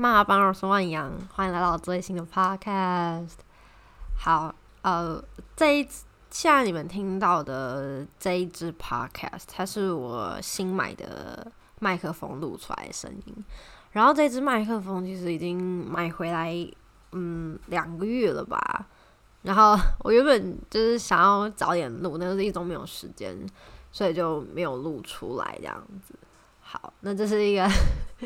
妈帮我说万阳，欢迎来到最新的 podcast。好，呃，这一现在你们听到的这一支 podcast，它是我新买的麦克风录出来的声音。然后这支麦克风其实已经买回来，嗯，两个月了吧。然后我原本就是想要早点录，但是一直没有时间，所以就没有录出来这样子。好，那这是一个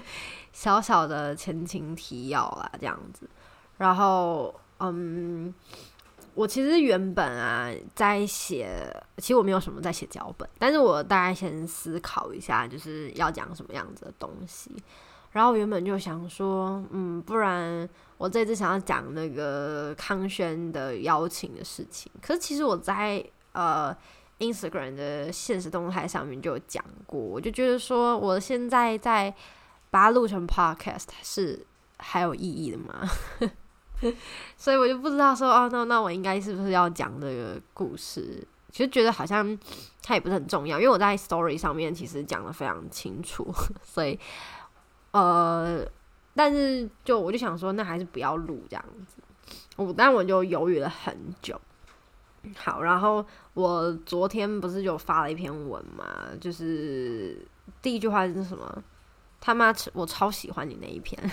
小小的前情提要啦，这样子。然后，嗯，我其实原本啊在写，其实我没有什么在写脚本，但是我大概先思考一下，就是要讲什么样子的东西。然后原本就想说，嗯，不然我这次想要讲那个康轩的邀请的事情。可是其实我在呃。Instagram 的现实动态上面就有讲过，我就觉得说，我现在在把它录成 Podcast 是还有意义的吗？所以我就不知道说，哦，那那我应该是不是要讲这个故事？其实觉得好像它也不是很重要，因为我在 Story 上面其实讲的非常清楚，所以呃，但是就我就想说，那还是不要录这样子。我但我就犹豫了很久。好，然后我昨天不是就发了一篇文嘛，就是第一句话是什么？他妈，我超喜欢你那一篇。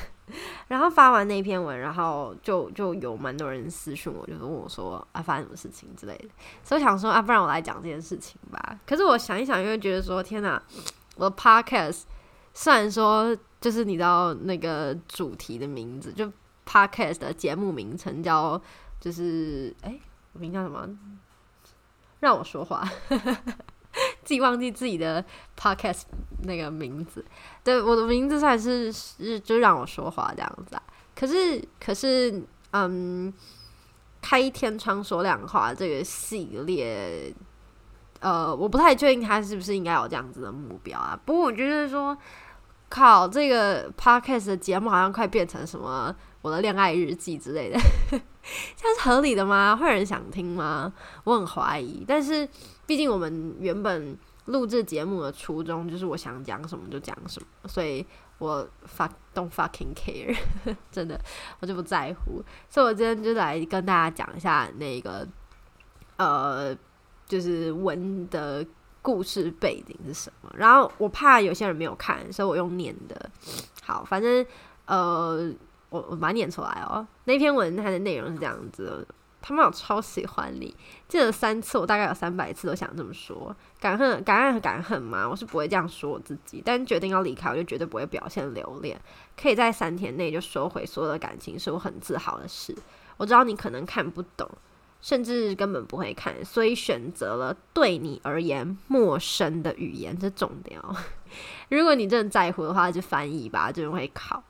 然后发完那篇文，然后就就有蛮多人私讯我，就是问我说啊，发生什么事情之类的。所以想说啊，不然我来讲这件事情吧。可是我想一想，又觉得说，天哪，我的 podcast 虽然说就是你知道那个主题的名字，就 podcast 的节目名称叫就是哎。我名叫什么？让我说话，自己忘记自己的 podcast 那个名字。对，我的名字算是是就让我说话这样子啊。可是，可是，嗯，开天窗说亮话这个系列，呃，我不太确定他是不是应该有这样子的目标啊。不过，我觉得说，靠，这个 podcast 的节目好像快变成什么我的恋爱日记之类的。这样是合理的吗？会有人想听吗？我很怀疑。但是，毕竟我们原本录制节目的初衷就是我想讲什么就讲什么，所以我 fuck don't fucking care，真的我就不在乎。所以我今天就来跟大家讲一下那个呃，就是文的故事背景是什么。然后我怕有些人没有看，所以我用念的。好，反正呃。我我把它念出来哦。那篇文它的内容是这样子：他们有超喜欢你，记了三次，我大概有三百次都想这么说。敢恨敢爱和敢恨吗？我是不会这样说我自己，但决定要离开，我就绝对不会表现留恋。可以在三天内就收回所有的感情，是我很自豪的事。我知道你可能看不懂，甚至根本不会看，所以选择了对你而言陌生的语言，这重点哦。如果你真的在乎的话，就翻译吧，就会考。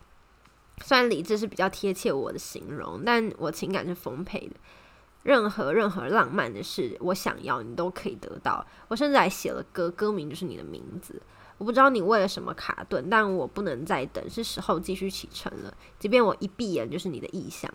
虽然理智是比较贴切我的形容，但我情感是丰沛的。任何任何浪漫的事，我想要你都可以得到。我甚至还写了歌，歌名就是你的名字。我不知道你为了什么卡顿，但我不能再等，是时候继续启程了。即便我一闭眼就是你的意象，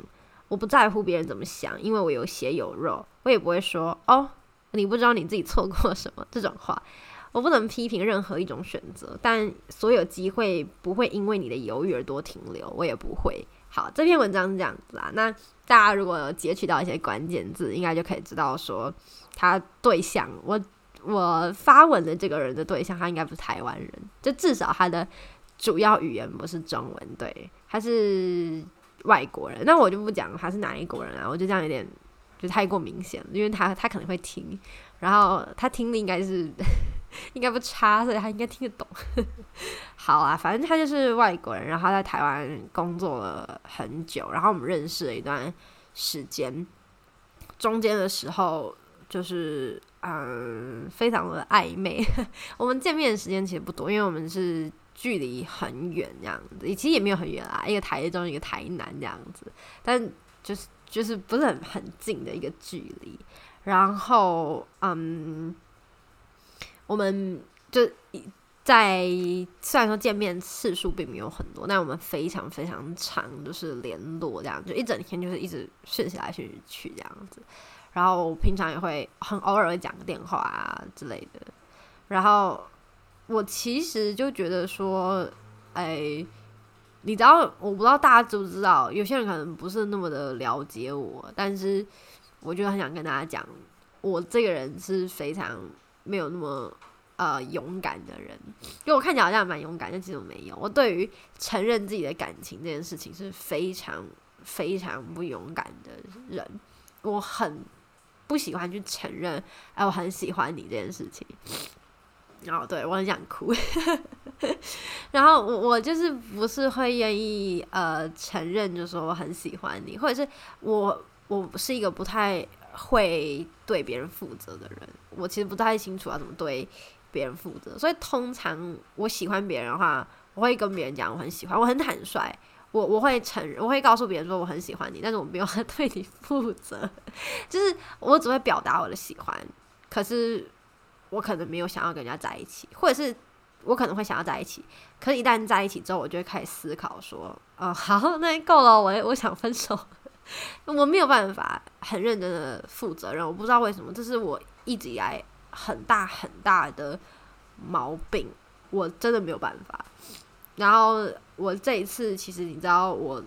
我不在乎别人怎么想，因为我有血有肉。我也不会说哦，你不知道你自己错过什么这种话。我不能批评任何一种选择，但所有机会不会因为你的犹豫而多停留，我也不会。好，这篇文章是这样子啦。那大家如果截取到一些关键字，应该就可以知道说，他对象我我发文的这个人的对象，他应该不是台湾人，就至少他的主要语言不是中文，对，他是外国人。那我就不讲他是哪一国人啊，我就这样有点就太过明显了，因为他他可能会听，然后他听的应该是。应该不差，所以他应该听得懂。好啊，反正他就是外国人，然后在台湾工作了很久，然后我们认识了一段时间。中间的时候就是嗯，非常的暧昧。我们见面的时间其实不多，因为我们是距离很远这样子，其实也没有很远啊，一个台中，一个台南这样子，但就是就是不是很很近的一个距离。然后嗯。我们就在虽然说见面次数并没有很多，但我们非常非常长，就是联络这样，就一整天就是一直讯息来讯息去这样子。然后平常也会很偶尔会讲个电话啊之类的。然后我其实就觉得说，哎，你知道，我不知道大家知不知道，有些人可能不是那么的了解我，但是我就很想跟大家讲，我这个人是非常没有那么呃勇敢的人，因为我看起来好像蛮勇敢，但其实我没有。我对于承认自己的感情这件事情是非常非常不勇敢的人，我很不喜欢去承认，哎，我很喜欢你这件事情。然后对我很想哭，然后我我就是不是会愿意呃承认，就说我很喜欢你，或者是我我是一个不太会对别人负责的人，我其实不太清楚要怎么对别人负责，所以通常我喜欢别人的话，我会跟别人讲我很喜欢，我很坦率，我我会承认，我会告诉别人说我很喜欢你，但是我没有对你负责，就是我只会表达我的喜欢，可是。我可能没有想要跟人家在一起，或者是我可能会想要在一起，可是，一旦在一起之后，我就会开始思考说，哦，好，那够了，我我想分手，我没有办法很认真的负责任，我不知道为什么，这是我一直以来很大很大的毛病，我真的没有办法。然后我这一次，其实你知道，我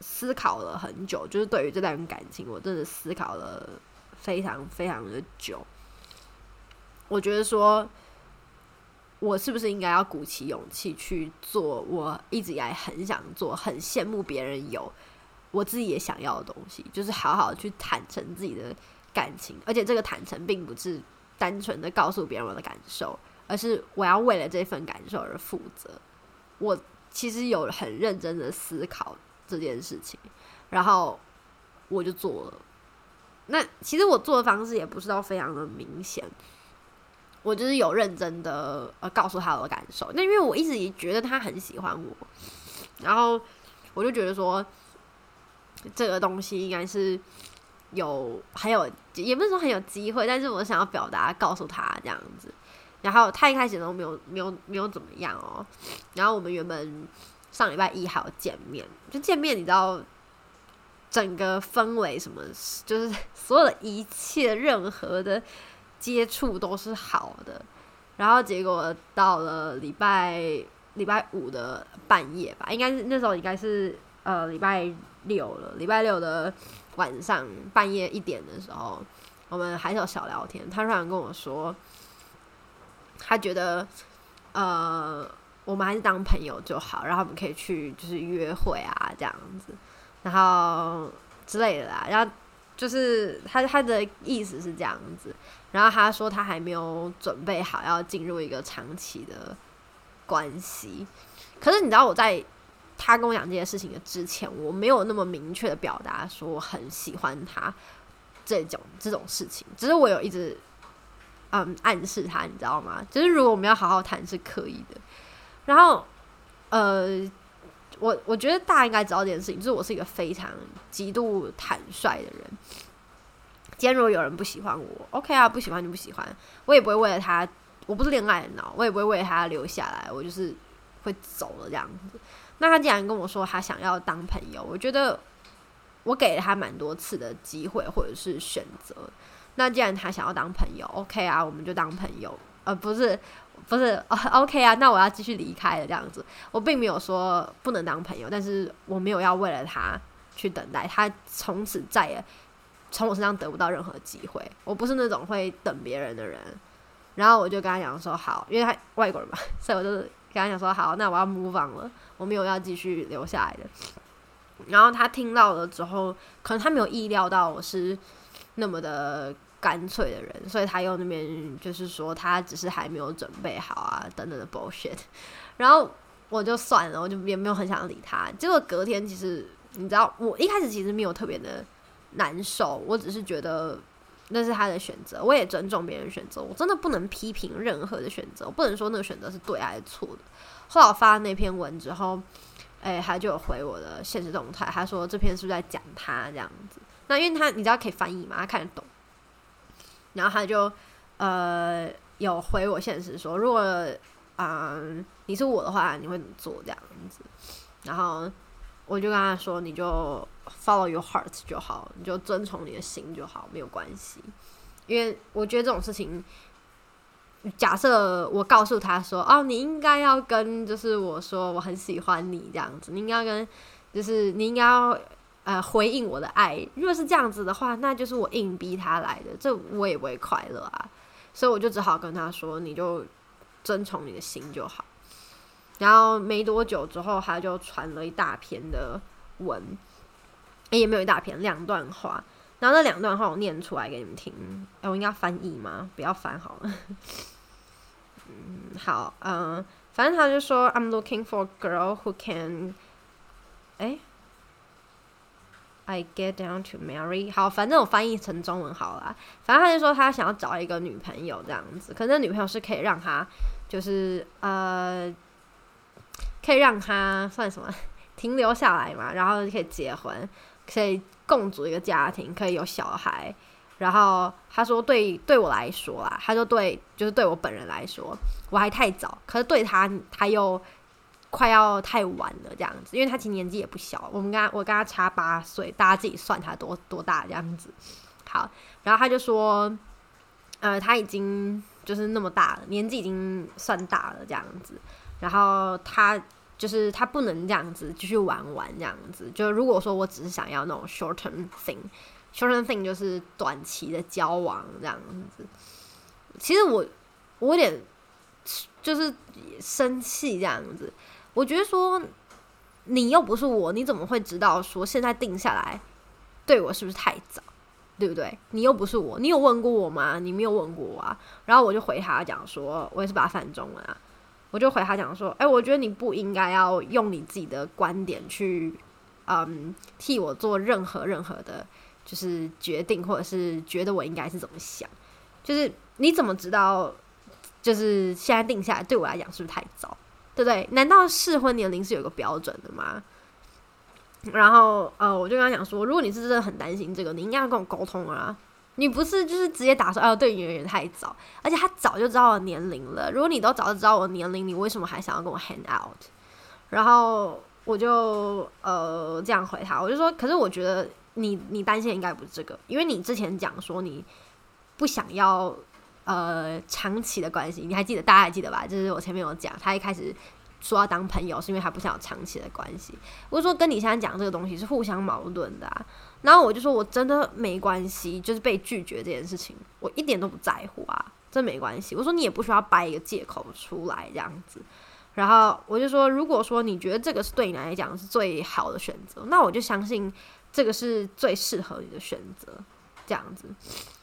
思考了很久，就是对于这段感情，我真的思考了非常非常的久。我觉得说，我是不是应该要鼓起勇气去做我一直以来很想做、很羡慕别人有，我自己也想要的东西，就是好好去坦诚自己的感情，而且这个坦诚并不是单纯的告诉别人我的感受，而是我要为了这份感受而负责。我其实有很认真的思考这件事情，然后我就做了。那其实我做的方式也不是到非常的明显。我就是有认真的呃告诉他我的感受，那因为我一直也觉得他很喜欢我，然后我就觉得说这个东西应该是有很有也不是说很有机会，但是我想要表达告诉他这样子，然后他一开始都没有没有没有怎么样哦，然后我们原本上礼拜一还要见面，就见面你知道整个氛围什么，就是所有的一切任何的。接触都是好的，然后结果到了礼拜礼拜五的半夜吧，应该是那时候应该是呃礼拜六了。礼拜六的晚上半夜一点的时候，我们还是有小聊天。他突然跟我说，他觉得呃我们还是当朋友就好，然后我们可以去就是约会啊这样子，然后之类的啦。然后就是他他的意思是这样子。然后他说他还没有准备好要进入一个长期的关系，可是你知道我在他跟我讲这些事情的之前，我没有那么明确的表达说我很喜欢他这种这种事情，只是我有一直嗯暗示他，你知道吗？就是如果我们要好好谈是可以的。然后呃，我我觉得大家应该知道这件事情，就是我是一个非常极度坦率的人。今天如果有人不喜欢我，OK 啊，不喜欢就不喜欢，我也不会为了他，我不是恋爱脑，我也不会为了他留下来，我就是会走了这样子。那他既然跟我说他想要当朋友，我觉得我给了他蛮多次的机会或者是选择。那既然他想要当朋友，OK 啊，我们就当朋友，呃，不是不是，OK 啊，那我要继续离开了这样子。我并没有说不能当朋友，但是我没有要为了他去等待他从此再也。从我身上得不到任何机会，我不是那种会等别人的人。然后我就跟他讲说好，因为他外国人嘛，所以我就是跟他讲说好，那我要 move on 了，我没有要继续留下来的。然后他听到了之后，可能他没有意料到我是那么的干脆的人，所以他又那边就是说他只是还没有准备好啊等等的 bullshit。然后我就算了，我就也没有很想理他。结果隔天其实你知道，我一开始其实没有特别的。难受，我只是觉得那是他的选择，我也尊重别人选择。我真的不能批评任何的选择，我不能说那个选择是对还是错的。后来我发了那篇文之后，哎，他就有回我的现实动态，他说这篇是不是在讲他这样子？那因为他你知道可以翻译嘛，他看得懂。然后他就呃有回我现实说，如果啊你是我的话，你会怎么做这样子？然后。我就跟他说：“你就 follow your heart 就好，你就遵从你的心就好，没有关系。因为我觉得这种事情假设我告诉他说，哦，你应该要跟就是我说我很喜欢你这样子，你应该跟就是你应该要呃回应我的爱。如果是这样子的话，那就是我硬逼他来的，这我也不会快乐啊。所以我就只好跟他说，你就遵从你的心就好。然后没多久之后，他就传了一大篇的文，也没有一大篇，两段话。然后那两段话我念出来给你们听。哎，我应该翻译吗？不要翻好了。嗯，好，嗯，反正他就说，I'm looking for a girl who can，哎，I get down to marry。好，反正我翻译成中文好了。反正他就说他想要找一个女朋友这样子，可是那女朋友是可以让他，就是呃，可以让他算什么 停留下来嘛，然后可以结婚，可以共组一个家庭，可以有小孩。然后他说：“对，对我来说啊，他说对，就是对我本人来说，我还太早。可是对他，他又快要太晚了，这样子，因为他其实年纪也不小。我们跟他，我跟他差八岁，大家自己算他多多大这样子。好，然后他就说，呃，他已经就是那么大了，年纪已经算大了这样子。然后他就是他不能这样子继续玩玩这样子。就如果说我只是想要那种 short term thing。” short thing 就是短期的交往这样子，其实我我有点就是生气这样子，我觉得说你又不是我，你怎么会知道说现在定下来对我是不是太早，对不对？你又不是我，你有问过我吗？你没有问过我啊。然后我就回他讲说，我也是把他翻中了啊，我就回他讲说，哎，我觉得你不应该要用你自己的观点去嗯替我做任何任何的。就是决定，或者是觉得我应该是怎么想，就是你怎么知道？就是现在定下来，对我来讲是不是太早？对不对？难道适婚年龄是有个标准的吗？然后呃，我就跟他讲说，如果你是真的很担心这个，你应该要跟我沟通啊。你不是就是直接打说，哦，对你有点太早，而且他早就知道我年龄了。如果你都早就知道我年龄，你为什么还想要跟我 hang out？然后我就呃这样回他，我就说，可是我觉得。你你担心应该不是这个，因为你之前讲说你不想要呃长期的关系，你还记得？大家还记得吧？就是我前面有讲，他一开始说要当朋友，是因为他不想有长期的关系。我就说跟你现在讲这个东西是互相矛盾的啊，然后我就说我真的没关系，就是被拒绝这件事情，我一点都不在乎啊，这没关系。我说你也不需要掰一个借口出来这样子。然后我就说，如果说你觉得这个是对你来讲是最好的选择，那我就相信。这个是最适合你的选择，这样子，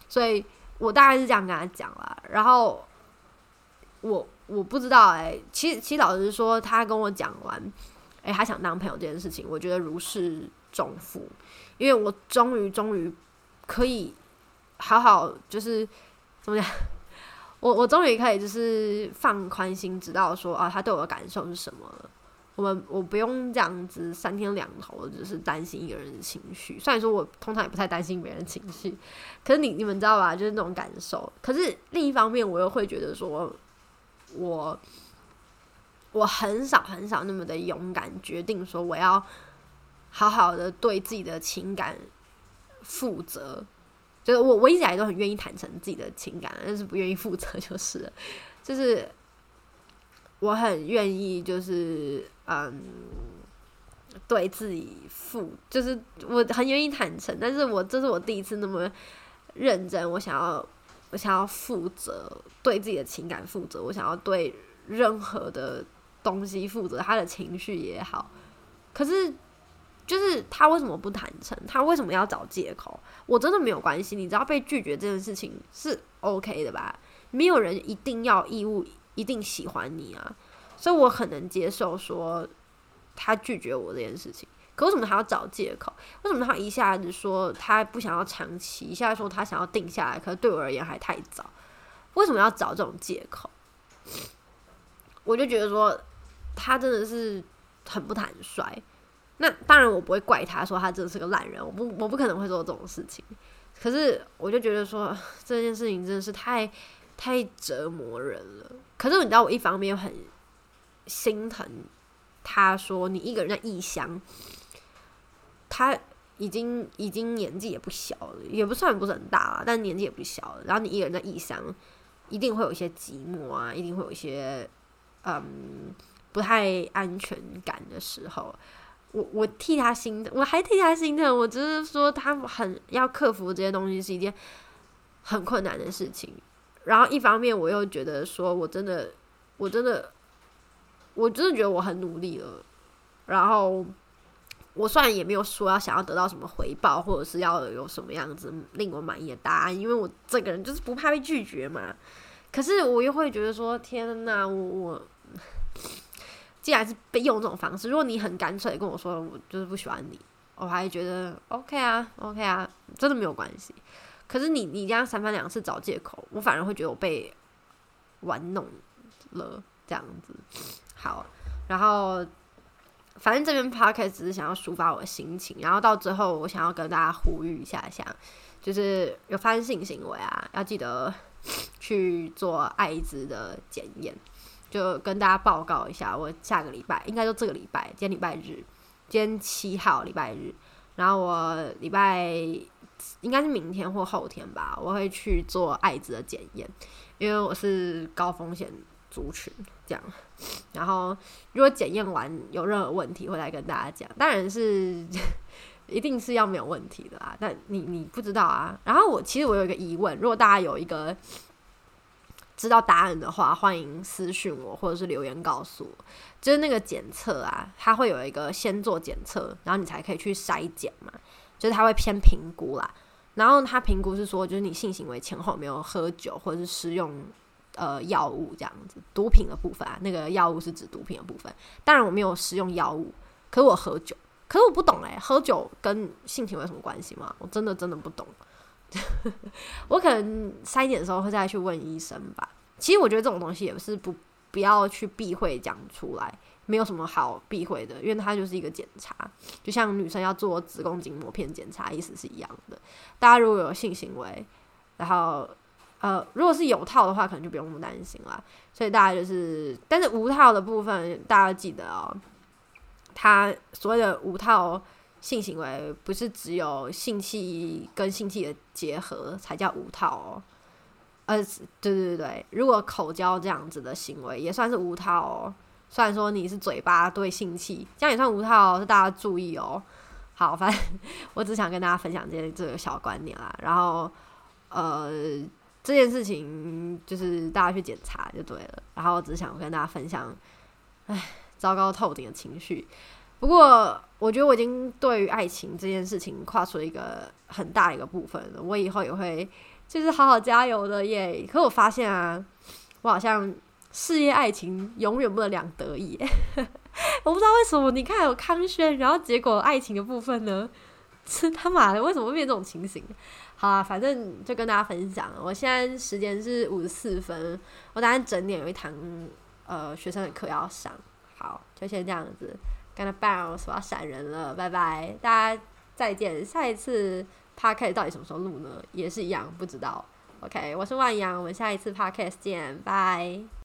所以我大概是这样跟他讲了。然后我我不知道哎，其实其实老实说，他跟我讲完，哎，他想当朋友这件事情，我觉得如释重负，因为我终于终于可以好好就是怎么讲，我我终于可以就是放宽心，知道说啊，他对我的感受是什么了。我们我不用这样子三天两头，就是担心一个人的情绪。虽然说我通常也不太担心别人情绪，可是你你们知道吧？就是那种感受。可是另一方面，我又会觉得说，我我很少很少那么的勇敢，决定说我要好好的对自己的情感负责。就是我我一直以来都很愿意坦诚自己的情感，但是不愿意负责就是，就是。我很愿意，就是嗯，对自己负，就是我很愿意坦诚，但是我这是我第一次那么认真，我想要，我想要负责，对自己的情感负责，我想要对任何的东西负责，他的情绪也好，可是就是他为什么不坦诚？他为什么要找借口？我真的没有关系，你知道被拒绝这件事情是 OK 的吧？没有人一定要义务。一定喜欢你啊，所以我很能接受说他拒绝我这件事情。可为什么他要找借口？为什么他一下子说他不想要长期，一下说他想要定下来？可是对我而言还太早。为什么要找这种借口？我就觉得说他真的是很不坦率。那当然我不会怪他说他真的是个烂人，我不我不可能会做这种事情。可是我就觉得说这件事情真的是太太折磨人了。可是你知道，我一方面很心疼他，说你一个人在异乡，他已经已经年纪也不小了，也不算不是很大了，但年纪也不小了。然后你一个人在异乡，一定会有一些寂寞啊，一定会有一些嗯不太安全感的时候。我我替他心疼，我还替他心疼。我只是说他很要克服这些东西是一件很困难的事情。然后一方面我又觉得说我真的，我真的，我真的觉得我很努力了。然后我虽然也没有说要想要得到什么回报，或者是要有什么样子令我满意的答案，因为我这个人就是不怕被拒绝嘛。可是我又会觉得说，天哪，我我。既然是被用这种方式，如果你很干脆跟我说我就是不喜欢你，我还觉得 OK 啊，OK 啊，真的没有关系。可是你你这样三番两次找借口，我反而会觉得我被玩弄了这样子。好，然后反正这边 p o c a s t 只是想要抒发我的心情，然后到最后我想要跟大家呼吁一下下，就是有发生性行为啊，要记得去做艾滋的检验。就跟大家报告一下，我下个礼拜应该就这个礼拜，今天礼拜日，今天七号礼拜日，然后我礼拜应该是明天或后天吧，我会去做艾滋的检验，因为我是高风险族群，这样。然后如果检验完有任何问题，会来跟大家讲，当然是 一定是要没有问题的啦。但你你不知道啊。然后我其实我有一个疑问，如果大家有一个。知道答案的话，欢迎私讯我，或者是留言告诉我。就是那个检测啊，它会有一个先做检测，然后你才可以去筛检嘛。就是它会偏评估啦，然后它评估是说，就是你性行为前后没有喝酒或者是使用呃药物这样子，毒品的部分啊，那个药物是指毒品的部分。当然我没有使用药物，可是我喝酒，可是我不懂哎，喝酒跟性行为有什么关系吗？我真的真的不懂。我可能筛点的时候会再去问医生吧。其实我觉得这种东西也是不不要去避讳讲出来，没有什么好避讳的，因为它就是一个检查，就像女生要做子宫颈膜片检查，意思是一样的。大家如果有性行为，然后呃，如果是有套的话，可能就不用那么担心啦。所以大家就是，但是无套的部分，大家记得哦，它所谓的无套。性行为不是只有性器跟性器的结合才叫无套哦，呃，对对对对，如果口交这样子的行为也算是无套哦。虽然说你是嘴巴对性器，这样也算无套，是大家注意哦。好，反正 我只想跟大家分享这些这个小观念啦。然后，呃，这件事情就是大家去检查就对了。然后，我只想跟大家分享，唉，糟糕透顶的情绪。不过，我觉得我已经对于爱情这件事情跨出了一个很大一个部分了。我以后也会就是好好加油的耶。可我发现啊，我好像事业爱情永远不能两得意。我不知道为什么，你看有康轩，然后结果爱情的部分呢，真他妈的为什么会变这种情形？好啊，反正就跟大家分享。我现在时间是五十四分，我打算整点有一堂呃学生的课要上。好，就先这样子。跟他 bounce，我要闪人了，拜拜，大家再见。下一次 podcast 到底什么时候录呢？也是一样，不知道。OK，我是万阳，我们下一次 podcast 见，拜。